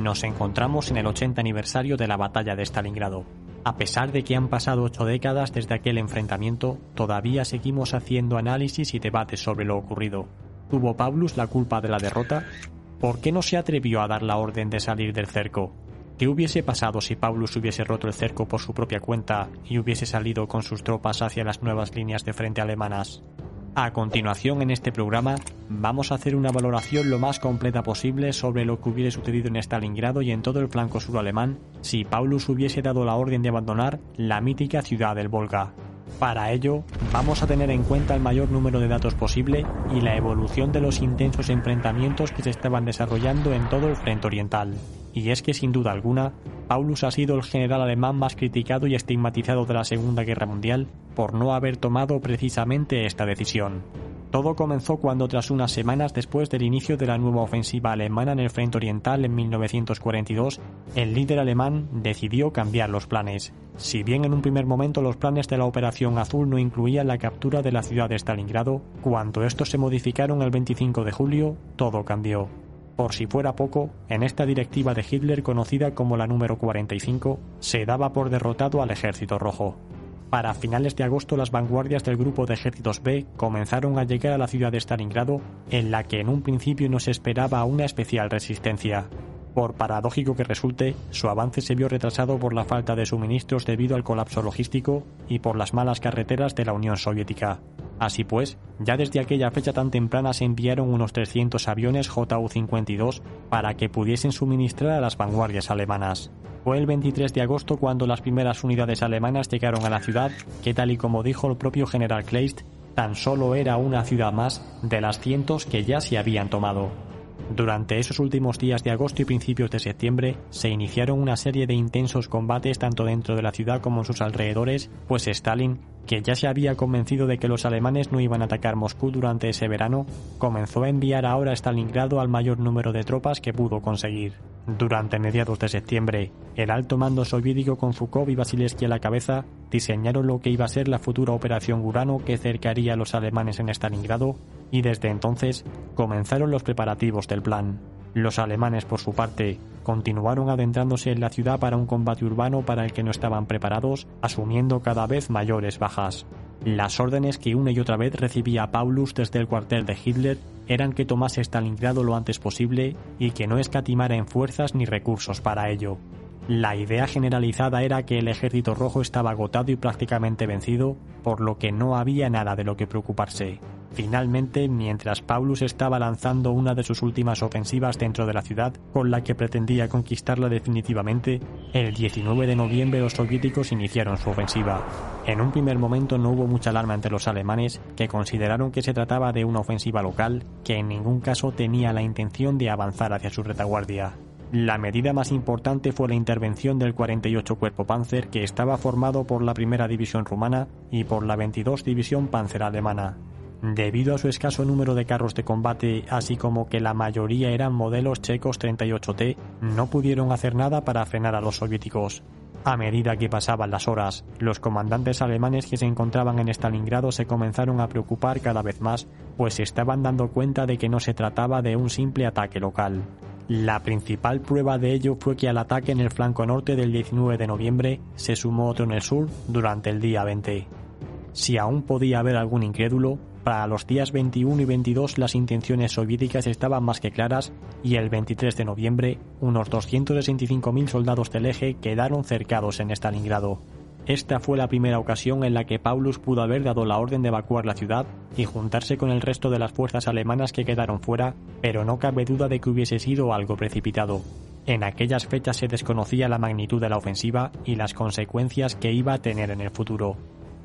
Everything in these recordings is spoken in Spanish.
Nos encontramos en el 80 aniversario de la batalla de Stalingrado. A pesar de que han pasado ocho décadas desde aquel enfrentamiento, todavía seguimos haciendo análisis y debates sobre lo ocurrido. ¿Tuvo Paulus la culpa de la derrota? ¿Por qué no se atrevió a dar la orden de salir del cerco? ¿Qué hubiese pasado si Paulus hubiese roto el cerco por su propia cuenta y hubiese salido con sus tropas hacia las nuevas líneas de frente alemanas? A continuación en este programa vamos a hacer una valoración lo más completa posible sobre lo que hubiese sucedido en Stalingrado y en todo el flanco sur alemán si Paulus hubiese dado la orden de abandonar la mítica ciudad del Volga. Para ello, vamos a tener en cuenta el mayor número de datos posible y la evolución de los intensos enfrentamientos que se estaban desarrollando en todo el frente oriental. Y es que sin duda alguna, Paulus ha sido el general alemán más criticado y estigmatizado de la Segunda Guerra Mundial por no haber tomado precisamente esta decisión. Todo comenzó cuando tras unas semanas después del inicio de la nueva ofensiva alemana en el frente oriental en 1942, el líder alemán decidió cambiar los planes. Si bien en un primer momento los planes de la Operación Azul no incluían la captura de la ciudad de Stalingrado, cuando estos se modificaron el 25 de julio, todo cambió. Por si fuera poco, en esta directiva de Hitler conocida como la número 45, se daba por derrotado al ejército rojo. Para finales de agosto las vanguardias del grupo de ejércitos B comenzaron a llegar a la ciudad de Stalingrado, en la que en un principio no se esperaba una especial resistencia. Por paradójico que resulte, su avance se vio retrasado por la falta de suministros debido al colapso logístico y por las malas carreteras de la Unión Soviética. Así pues, ya desde aquella fecha tan temprana se enviaron unos 300 aviones JU-52 para que pudiesen suministrar a las vanguardias alemanas. Fue el 23 de agosto cuando las primeras unidades alemanas llegaron a la ciudad, que tal y como dijo el propio general Kleist, tan solo era una ciudad más de las cientos que ya se habían tomado. Durante esos últimos días de agosto y principios de septiembre se iniciaron una serie de intensos combates tanto dentro de la ciudad como en sus alrededores, pues Stalin que ya se había convencido de que los alemanes no iban a atacar Moscú durante ese verano, comenzó a enviar ahora a Stalingrado al mayor número de tropas que pudo conseguir. Durante mediados de septiembre, el alto mando soviético con Zhukov y Vasilevsky a la cabeza diseñaron lo que iba a ser la futura operación Urano que cercaría a los alemanes en Stalingrado y desde entonces comenzaron los preparativos del plan. Los alemanes, por su parte, continuaron adentrándose en la ciudad para un combate urbano para el que no estaban preparados, asumiendo cada vez mayores bajas. Las órdenes que una y otra vez recibía Paulus desde el cuartel de Hitler eran que tomase Stalingrado lo antes posible y que no escatimara en fuerzas ni recursos para ello. La idea generalizada era que el ejército rojo estaba agotado y prácticamente vencido, por lo que no había nada de lo que preocuparse. Finalmente, mientras Paulus estaba lanzando una de sus últimas ofensivas dentro de la ciudad, con la que pretendía conquistarla definitivamente, el 19 de noviembre los soviéticos iniciaron su ofensiva. En un primer momento no hubo mucha alarma entre los alemanes, que consideraron que se trataba de una ofensiva local, que en ningún caso tenía la intención de avanzar hacia su retaguardia. La medida más importante fue la intervención del 48 Cuerpo Panzer, que estaba formado por la Primera División Rumana y por la 22 División Panzer Alemana. Debido a su escaso número de carros de combate, así como que la mayoría eran modelos checos 38T, no pudieron hacer nada para frenar a los soviéticos. A medida que pasaban las horas, los comandantes alemanes que se encontraban en Stalingrado se comenzaron a preocupar cada vez más, pues se estaban dando cuenta de que no se trataba de un simple ataque local. La principal prueba de ello fue que al ataque en el flanco norte del 19 de noviembre se sumó otro en el sur durante el día 20. Si aún podía haber algún incrédulo, para los días 21 y 22 las intenciones soviéticas estaban más que claras y el 23 de noviembre unos 265.000 soldados del eje quedaron cercados en Stalingrado. Esta fue la primera ocasión en la que Paulus pudo haber dado la orden de evacuar la ciudad y juntarse con el resto de las fuerzas alemanas que quedaron fuera, pero no cabe duda de que hubiese sido algo precipitado. En aquellas fechas se desconocía la magnitud de la ofensiva y las consecuencias que iba a tener en el futuro.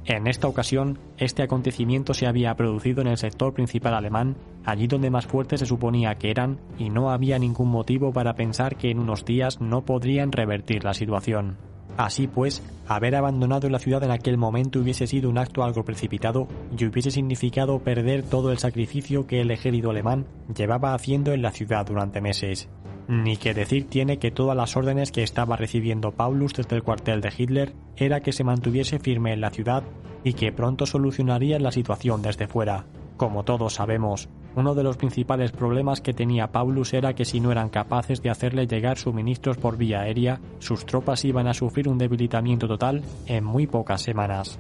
En esta ocasión, este acontecimiento se había producido en el sector principal alemán, allí donde más fuertes se suponía que eran, y no había ningún motivo para pensar que en unos días no podrían revertir la situación. Así pues, haber abandonado la ciudad en aquel momento hubiese sido un acto algo precipitado y hubiese significado perder todo el sacrificio que el ejército alemán llevaba haciendo en la ciudad durante meses. Ni que decir tiene que todas las órdenes que estaba recibiendo Paulus desde el cuartel de Hitler era que se mantuviese firme en la ciudad y que pronto solucionaría la situación desde fuera. Como todos sabemos, Uno de los principales problemas que tenía Paulus era que si no eran capaces de hacerle llegar suministros por vía aérea, sus tropas iban a sufrir un debilitamiento total en muy pocas semanas.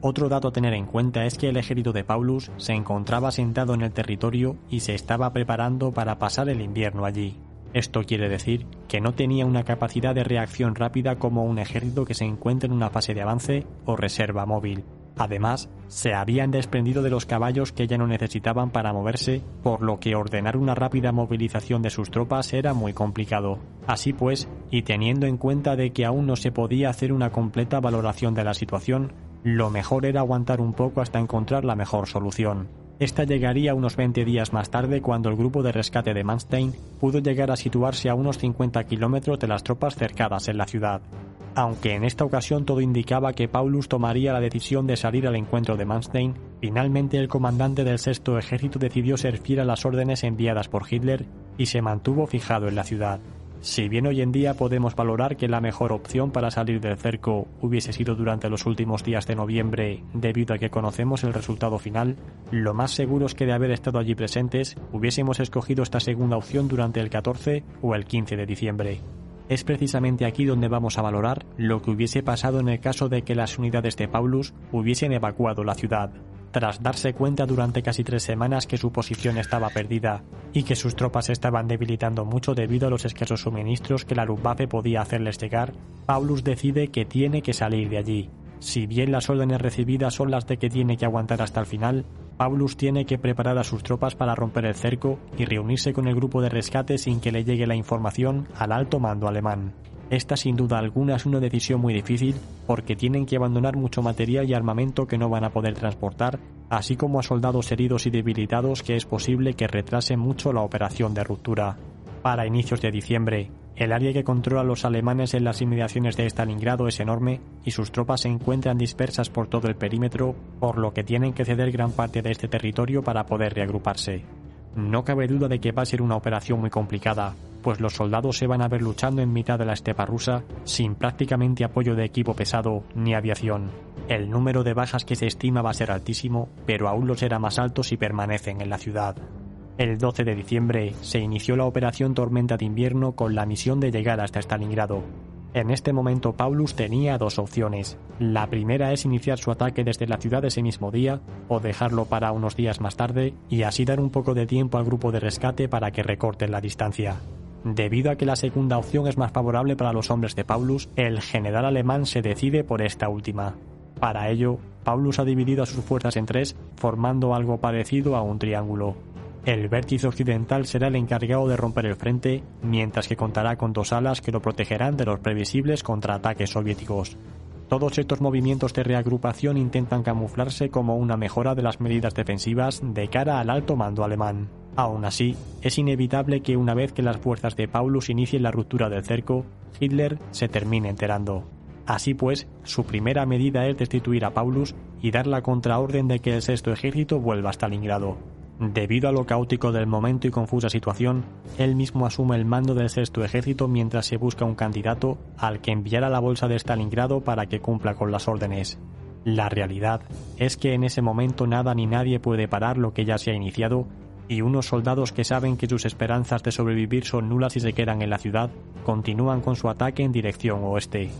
Otro dato a tener en cuenta es que el ejército de Paulus se encontraba sentado en el territorio y se estaba preparando para pasar el invierno allí. Esto quiere decir que no tenía una capacidad de reacción rápida como un ejército que se encuentra en una fase de avance o reserva móvil. Además, se habían desprendido de los caballos que ya no necesitaban para moverse, por lo que ordenar una rápida movilización de sus tropas era muy complicado. Así pues, y teniendo en cuenta de que aún no se podía hacer una completa valoración de la situación, lo mejor era aguantar un poco hasta encontrar la mejor solución. Esta llegaría unos 20 días más tarde cuando el grupo de rescate de Manstein pudo llegar a situarse a unos 50 kilómetros de las tropas cercadas en la ciudad. Aunque en esta ocasión todo indicaba que Paulus tomaría la decisión de salir al encuentro de Manstein, finalmente el comandante del sexto ejército decidió ser fiel a las órdenes enviadas por Hitler y se mantuvo fijado en la ciudad. Si bien hoy en día podemos valorar que la mejor opción para salir del cerco hubiese sido durante los últimos días de noviembre debido a que conocemos el resultado final, lo más seguro es que de haber estado allí presentes hubiésemos escogido esta segunda opción durante el 14 o el 15 de diciembre. Es precisamente aquí donde vamos a valorar lo que hubiese pasado en el caso de que las unidades de Paulus hubiesen evacuado la ciudad tras darse cuenta durante casi tres semanas que su posición estaba perdida y que sus tropas estaban debilitando mucho debido a los escasos suministros que la Luftwaffe podía hacerles llegar, Paulus decide que tiene que salir de allí. Si bien las órdenes recibidas son las de que tiene que aguantar hasta el final, Paulus tiene que preparar a sus tropas para romper el cerco y reunirse con el grupo de rescate sin que le llegue la información al alto mando alemán. Esta sin duda alguna es una decisión muy difícil porque tienen que abandonar mucho material y armamento que no van a poder transportar, así como a soldados heridos y debilitados que es posible que retrasen mucho la operación de ruptura. Para inicios de diciembre, el área que controla los alemanes en las inmediaciones de Stalingrado es enorme y sus tropas se encuentran dispersas por todo el perímetro, por lo que tienen que ceder gran parte de este territorio para poder reagruparse. No cabe duda de que va a ser una operación muy complicada, pues los soldados se van a ver luchando en mitad de la estepa rusa sin prácticamente apoyo de equipo pesado ni aviación. El número de bajas que se estima va a ser altísimo, pero aún lo será más alto si permanecen en la ciudad. El 12 de diciembre se inició la operación Tormenta de Invierno con la misión de llegar hasta Stalingrado. En este momento Paulus tenía dos opciones. La primera es iniciar su ataque desde la ciudad ese mismo día o dejarlo para unos días más tarde y así dar un poco de tiempo al grupo de rescate para que recorten la distancia. Debido a que la segunda opción es más favorable para los hombres de Paulus, el general alemán se decide por esta última. Para ello, Paulus ha dividido a sus fuerzas en tres, formando algo parecido a un triángulo. El vértice occidental será el encargado de romper el frente, mientras que contará con dos alas que lo protegerán de los previsibles contraataques soviéticos. Todos estos movimientos de reagrupación intentan camuflarse como una mejora de las medidas defensivas de cara al alto mando alemán. Aún así, es inevitable que una vez que las fuerzas de Paulus inicien la ruptura del cerco, Hitler se termine enterando. Así pues, su primera medida es destituir a Paulus y dar la contraorden de que el sexto ejército vuelva a Stalingrado. Debido a lo caótico del momento y confusa situación, él mismo asume el mando del sexto ejército mientras se busca un candidato al que enviar a la bolsa de Stalingrado para que cumpla con las órdenes. La realidad es que en ese momento nada ni nadie puede parar lo que ya se ha iniciado y unos soldados que saben que sus esperanzas de sobrevivir son nulas y se quedan en la ciudad, continúan con su ataque en dirección oeste.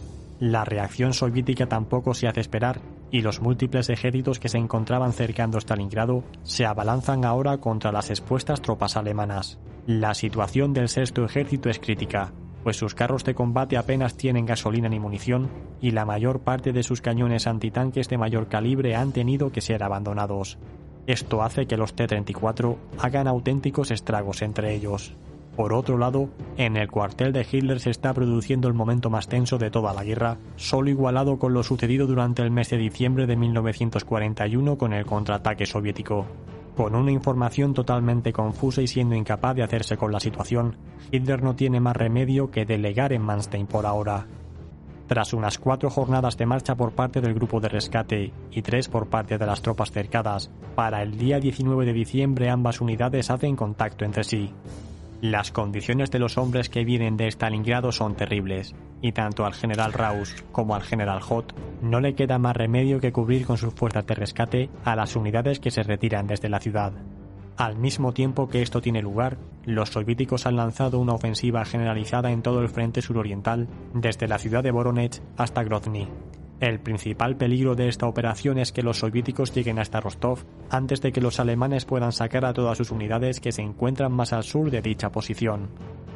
La reacción soviética tampoco se hace esperar y los múltiples ejércitos que se encontraban cercando Stalingrado se abalanzan ahora contra las expuestas tropas alemanas. La situación del sexto ejército es crítica, pues sus carros de combate apenas tienen gasolina ni munición y la mayor parte de sus cañones antitanques de mayor calibre han tenido que ser abandonados. Esto hace que los T-34 hagan auténticos estragos entre ellos. Por otro lado, en el cuartel de Hitler se está produciendo el momento más tenso de toda la guerra, solo igualado con lo sucedido durante el mes de diciembre de 1941 con el contraataque soviético. Con una información totalmente confusa y siendo incapaz de hacerse con la situación, Hitler no tiene más remedio que delegar en Manstein por ahora. Tras unas cuatro jornadas de marcha por parte del grupo de rescate y tres por parte de las tropas cercadas, para el día 19 de diciembre ambas unidades hacen contacto entre sí. Las condiciones de los hombres que vienen de Stalingrado son terribles, y tanto al general Raus como al general Hoth no le queda más remedio que cubrir con sus fuerzas de rescate a las unidades que se retiran desde la ciudad. Al mismo tiempo que esto tiene lugar, los soviéticos han lanzado una ofensiva generalizada en todo el frente suroriental, desde la ciudad de Voronezh hasta Grozny. El principal peligro de esta operación es que los soviéticos lleguen hasta Rostov antes de que los alemanes puedan sacar a todas sus unidades que se encuentran más al sur de dicha posición.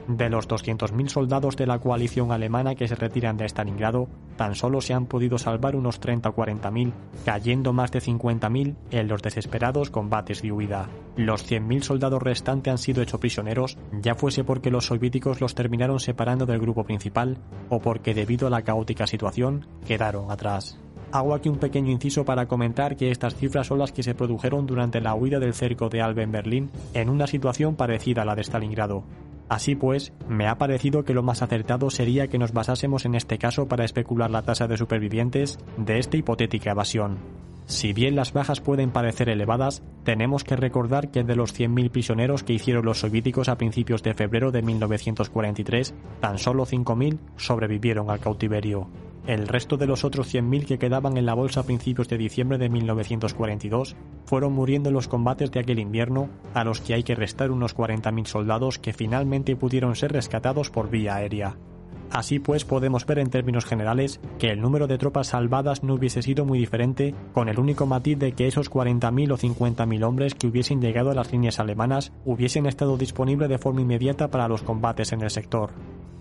De los 200.000 soldados de la coalición alemana que se retiran de Stalingrado, tan solo se han podido salvar unos 30 o 40.000, cayendo más de 50.000 en los desesperados combates de huida. Los 100.000 soldados restantes han sido hechos prisioneros, ya fuese porque los soviéticos los terminaron separando del grupo principal o porque debido a la caótica situación quedaron atrás. Hago aquí un pequeño inciso para comentar que estas cifras son las que se produjeron durante la huida del cerco de Alba en Berlín en una situación parecida a la de Stalingrado. Así pues, me ha parecido que lo más acertado sería que nos basásemos en este caso para especular la tasa de supervivientes de esta hipotética evasión. Si bien las bajas pueden parecer elevadas, tenemos que recordar que de los 100.000 prisioneros que hicieron los soviéticos a principios de febrero de 1943, tan solo 5.000 sobrevivieron al cautiverio. El resto de los otros 100.000 que quedaban en la bolsa a principios de diciembre de 1942 fueron muriendo en los combates de aquel invierno, a los que hay que restar unos 40.000 soldados que finalmente pudieron ser rescatados por vía aérea. Así pues, podemos ver en términos generales que el número de tropas salvadas no hubiese sido muy diferente, con el único matiz de que esos 40.000 o 50.000 hombres que hubiesen llegado a las líneas alemanas hubiesen estado disponibles de forma inmediata para los combates en el sector.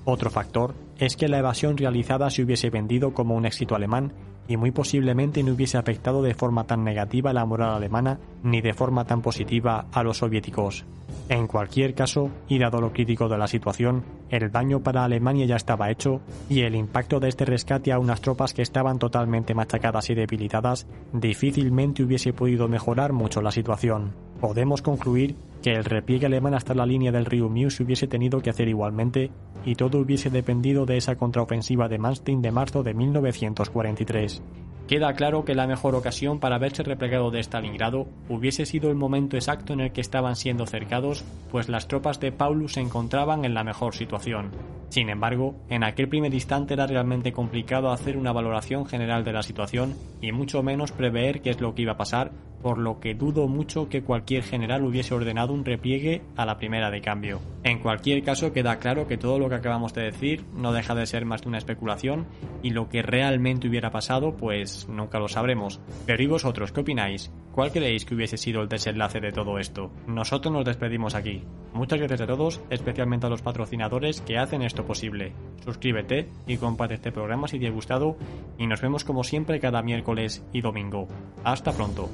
Otro factor es que la evasión realizada se hubiese vendido como un éxito alemán y muy posiblemente no hubiese afectado de forma tan negativa la moral alemana ni de forma tan positiva a los soviéticos. En cualquier caso, y dado lo crítico de la situación, el daño para Alemania ya estaba hecho y el impacto de este rescate a unas tropas que estaban totalmente machacadas y debilitadas difícilmente hubiese podido mejorar mucho la situación. Podemos concluir que el repliegue alemán hasta la línea del río Meuse se hubiese tenido que hacer igualmente y todo hubiese dependido de esa contraofensiva de Manstein de marzo de 1943. Queda claro que la mejor ocasión para haberse replegado de Stalingrado hubiese sido el momento exacto en el que estaban siendo cercados, pues las tropas de Paulus se encontraban en la mejor situación. Sin embargo, en aquel primer instante era realmente complicado hacer una valoración general de la situación y mucho menos prever qué es lo que iba a pasar, por lo que dudo mucho que cualquier general hubiese ordenado un repliegue a la primera de cambio. En cualquier caso, queda claro que todo lo que acabamos de decir no deja de ser más de una especulación y lo que realmente hubiera pasado, pues nunca lo sabremos. Pero ¿y vosotros qué opináis? ¿Cuál creéis que hubiese sido el desenlace de todo esto? Nosotros nos despedimos aquí. Muchas gracias a todos, especialmente a los patrocinadores que hacen posible. Suscríbete y comparte este programa si te ha gustado y nos vemos como siempre cada miércoles y domingo. Hasta pronto.